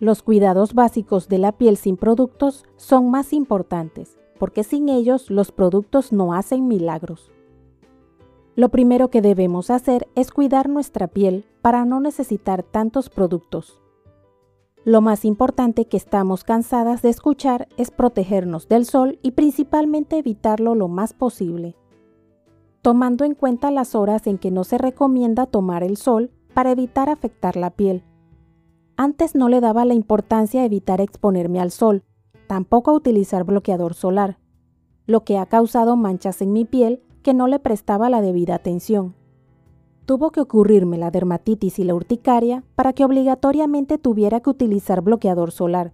Los cuidados básicos de la piel sin productos son más importantes, porque sin ellos los productos no hacen milagros. Lo primero que debemos hacer es cuidar nuestra piel para no necesitar tantos productos. Lo más importante que estamos cansadas de escuchar es protegernos del sol y principalmente evitarlo lo más posible. Tomando en cuenta las horas en que no se recomienda tomar el sol para evitar afectar la piel antes no le daba la importancia a evitar exponerme al sol, tampoco a utilizar bloqueador solar, lo que ha causado manchas en mi piel que no le prestaba la debida atención. Tuvo que ocurrirme la dermatitis y la urticaria para que obligatoriamente tuviera que utilizar bloqueador solar.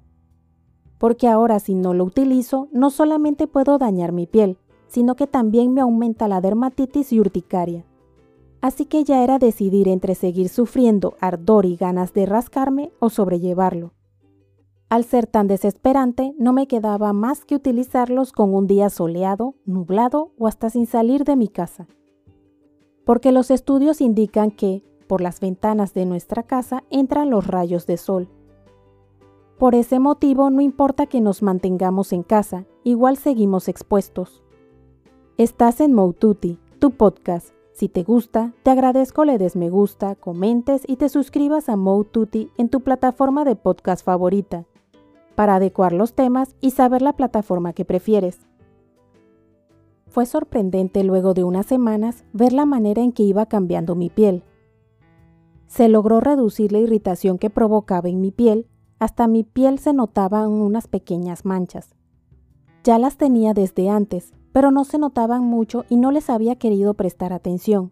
Porque ahora si no lo utilizo, no solamente puedo dañar mi piel, sino que también me aumenta la dermatitis y urticaria así que ya era decidir entre seguir sufriendo ardor y ganas de rascarme o sobrellevarlo. Al ser tan desesperante, no me quedaba más que utilizarlos con un día soleado, nublado o hasta sin salir de mi casa. Porque los estudios indican que, por las ventanas de nuestra casa entran los rayos de sol. Por ese motivo no importa que nos mantengamos en casa, igual seguimos expuestos. Estás en Moututi, tu podcast, si te gusta, te agradezco le des me gusta, comentes y te suscribas a Tutti en tu plataforma de podcast favorita, para adecuar los temas y saber la plataforma que prefieres. Fue sorprendente luego de unas semanas ver la manera en que iba cambiando mi piel. Se logró reducir la irritación que provocaba en mi piel, hasta mi piel se notaban unas pequeñas manchas. Ya las tenía desde antes, pero no se notaban mucho y no les había querido prestar atención.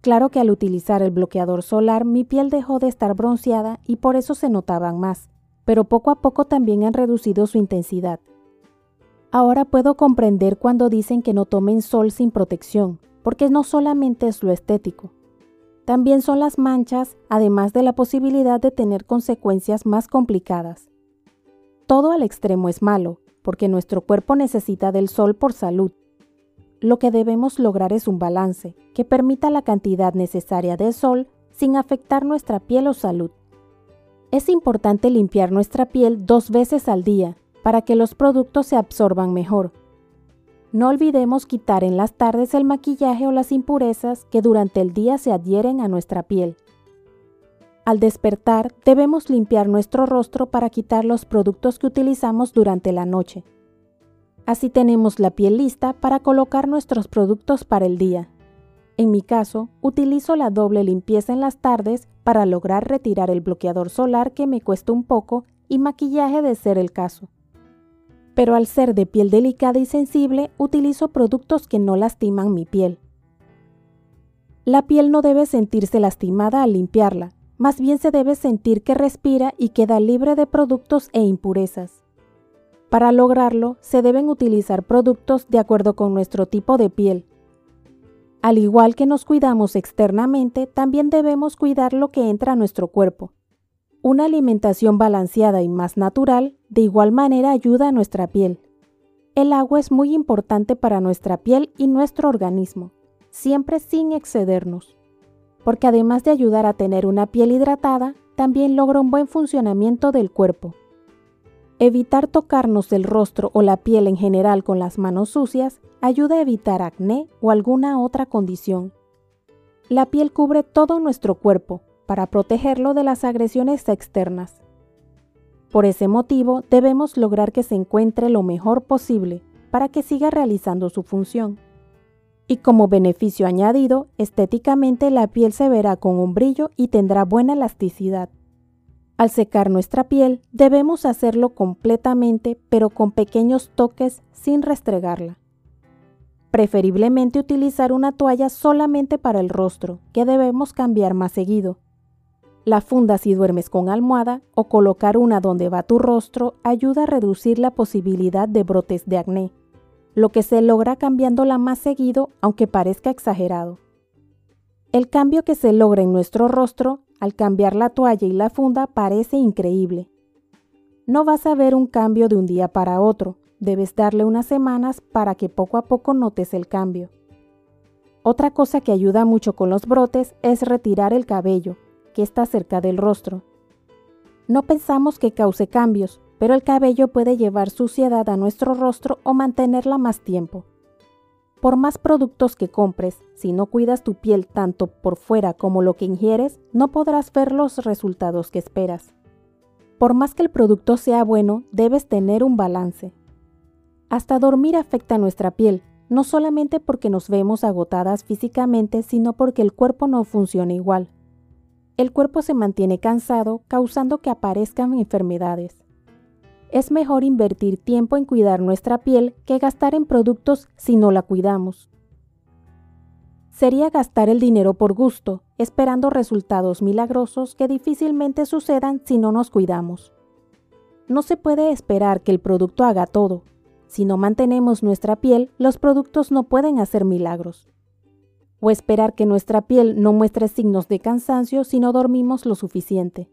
Claro que al utilizar el bloqueador solar mi piel dejó de estar bronceada y por eso se notaban más, pero poco a poco también han reducido su intensidad. Ahora puedo comprender cuando dicen que no tomen sol sin protección, porque no solamente es lo estético. También son las manchas, además de la posibilidad de tener consecuencias más complicadas. Todo al extremo es malo, porque nuestro cuerpo necesita del sol por salud. Lo que debemos lograr es un balance que permita la cantidad necesaria de sol sin afectar nuestra piel o salud. Es importante limpiar nuestra piel dos veces al día para que los productos se absorban mejor. No olvidemos quitar en las tardes el maquillaje o las impurezas que durante el día se adhieren a nuestra piel. Al despertar, debemos limpiar nuestro rostro para quitar los productos que utilizamos durante la noche. Así tenemos la piel lista para colocar nuestros productos para el día. En mi caso, utilizo la doble limpieza en las tardes para lograr retirar el bloqueador solar que me cuesta un poco y maquillaje de ser el caso. Pero al ser de piel delicada y sensible, utilizo productos que no lastiman mi piel. La piel no debe sentirse lastimada al limpiarla, más bien se debe sentir que respira y queda libre de productos e impurezas. Para lograrlo, se deben utilizar productos de acuerdo con nuestro tipo de piel. Al igual que nos cuidamos externamente, también debemos cuidar lo que entra a nuestro cuerpo. Una alimentación balanceada y más natural de igual manera ayuda a nuestra piel. El agua es muy importante para nuestra piel y nuestro organismo, siempre sin excedernos porque además de ayudar a tener una piel hidratada, también logra un buen funcionamiento del cuerpo. Evitar tocarnos el rostro o la piel en general con las manos sucias ayuda a evitar acné o alguna otra condición. La piel cubre todo nuestro cuerpo para protegerlo de las agresiones externas. Por ese motivo debemos lograr que se encuentre lo mejor posible para que siga realizando su función y como beneficio añadido, estéticamente la piel se verá con un brillo y tendrá buena elasticidad. Al secar nuestra piel, debemos hacerlo completamente, pero con pequeños toques sin restregarla. Preferiblemente utilizar una toalla solamente para el rostro, que debemos cambiar más seguido. La funda si duermes con almohada o colocar una donde va tu rostro ayuda a reducir la posibilidad de brotes de acné lo que se logra cambiándola más seguido aunque parezca exagerado. El cambio que se logra en nuestro rostro al cambiar la toalla y la funda parece increíble. No vas a ver un cambio de un día para otro, debes darle unas semanas para que poco a poco notes el cambio. Otra cosa que ayuda mucho con los brotes es retirar el cabello, que está cerca del rostro. No pensamos que cause cambios, pero el cabello puede llevar suciedad a nuestro rostro o mantenerla más tiempo. Por más productos que compres, si no cuidas tu piel tanto por fuera como lo que ingieres, no podrás ver los resultados que esperas. Por más que el producto sea bueno, debes tener un balance. Hasta dormir afecta nuestra piel, no solamente porque nos vemos agotadas físicamente, sino porque el cuerpo no funciona igual. El cuerpo se mantiene cansado, causando que aparezcan enfermedades. Es mejor invertir tiempo en cuidar nuestra piel que gastar en productos si no la cuidamos. Sería gastar el dinero por gusto, esperando resultados milagrosos que difícilmente sucedan si no nos cuidamos. No se puede esperar que el producto haga todo. Si no mantenemos nuestra piel, los productos no pueden hacer milagros. O esperar que nuestra piel no muestre signos de cansancio si no dormimos lo suficiente.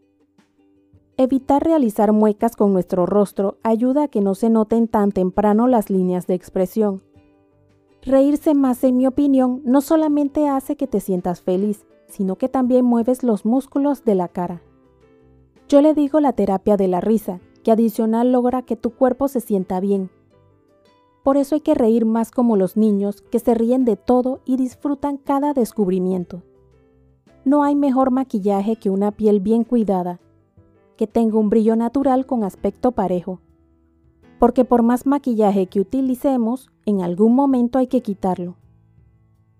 Evitar realizar muecas con nuestro rostro ayuda a que no se noten tan temprano las líneas de expresión. Reírse más, en mi opinión, no solamente hace que te sientas feliz, sino que también mueves los músculos de la cara. Yo le digo la terapia de la risa, que adicional logra que tu cuerpo se sienta bien. Por eso hay que reír más como los niños, que se ríen de todo y disfrutan cada descubrimiento. No hay mejor maquillaje que una piel bien cuidada, que tenga un brillo natural con aspecto parejo. Porque por más maquillaje que utilicemos, en algún momento hay que quitarlo.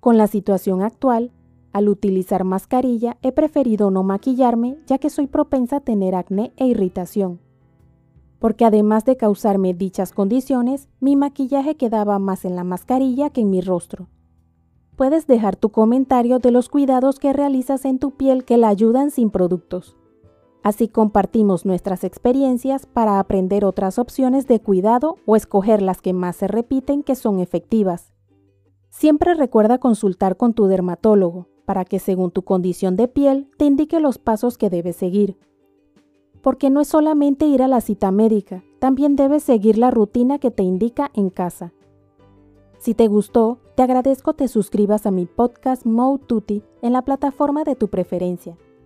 Con la situación actual, al utilizar mascarilla he preferido no maquillarme ya que soy propensa a tener acné e irritación. Porque además de causarme dichas condiciones, mi maquillaje quedaba más en la mascarilla que en mi rostro. Puedes dejar tu comentario de los cuidados que realizas en tu piel que la ayudan sin productos. Así compartimos nuestras experiencias para aprender otras opciones de cuidado o escoger las que más se repiten que son efectivas. Siempre recuerda consultar con tu dermatólogo para que según tu condición de piel te indique los pasos que debes seguir. Porque no es solamente ir a la cita médica, también debes seguir la rutina que te indica en casa. Si te gustó, te agradezco te suscribas a mi podcast Mo Tutti en la plataforma de tu preferencia